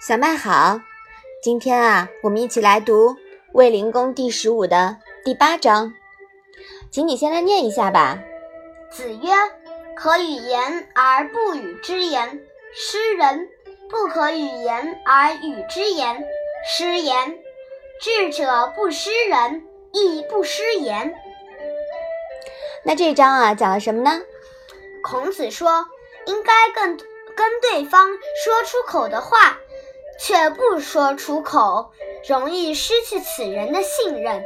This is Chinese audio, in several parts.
小麦好，今天啊，我们一起来读《卫灵公》第十五的第八章，请你先来念一下吧。子曰：“可与言而不与之言，失人；不可与言而与之言，失言。智者不失人，亦不失言。”那这章啊，讲了什么呢？孔子说，应该跟跟对方说出口的话。却不说出口，容易失去此人的信任；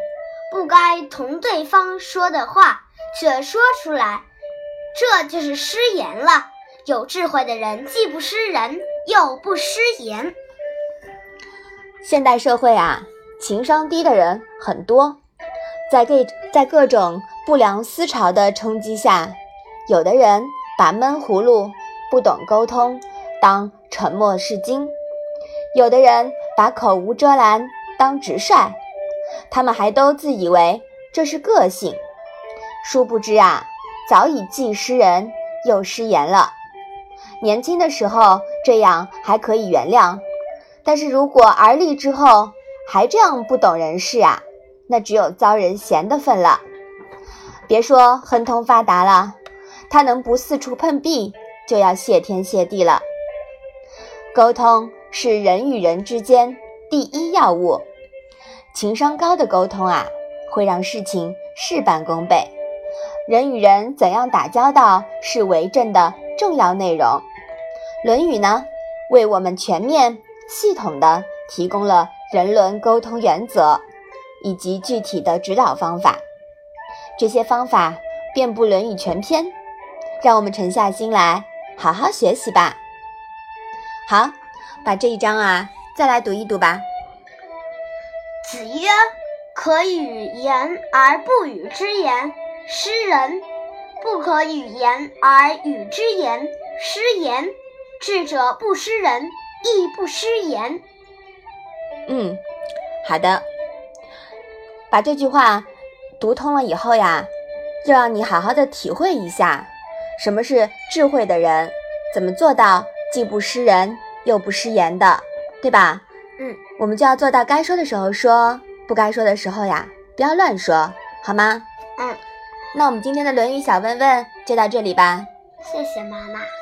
不该同对方说的话，却说出来，这就是失言了。有智慧的人既不失人，又不失言。现代社会啊，情商低的人很多，在各在各种不良思潮的冲击下，有的人把闷葫芦、不懂沟通当沉默是金。有的人把口无遮拦当直率，他们还都自以为这是个性，殊不知啊，早已既失人又失言了。年轻的时候这样还可以原谅，但是如果而立之后还这样不懂人事啊，那只有遭人嫌的份了。别说亨通发达了，他能不四处碰壁，就要谢天谢地了。沟通。是人与人之间第一要务，情商高的沟通啊，会让事情事半功倍。人与人怎样打交道是为政的重要内容，《论语》呢，为我们全面系统的提供了人伦沟通原则以及具体的指导方法。这些方法遍布《论语》全篇，让我们沉下心来好好学习吧。好。把这一章啊，再来读一读吧。子曰：“可与言而不与之言，失人；不可与言而与之言，失言。智者不失人，亦不失言。”嗯，好的。把这句话读通了以后呀，就让你好好的体会一下，什么是智慧的人，怎么做到既不失人。又不失言的，对吧？嗯，我们就要做到该说的时候说，不该说的时候呀，不要乱说，好吗？嗯，那我们今天的《论语》小问问就到这里吧。谢谢妈妈。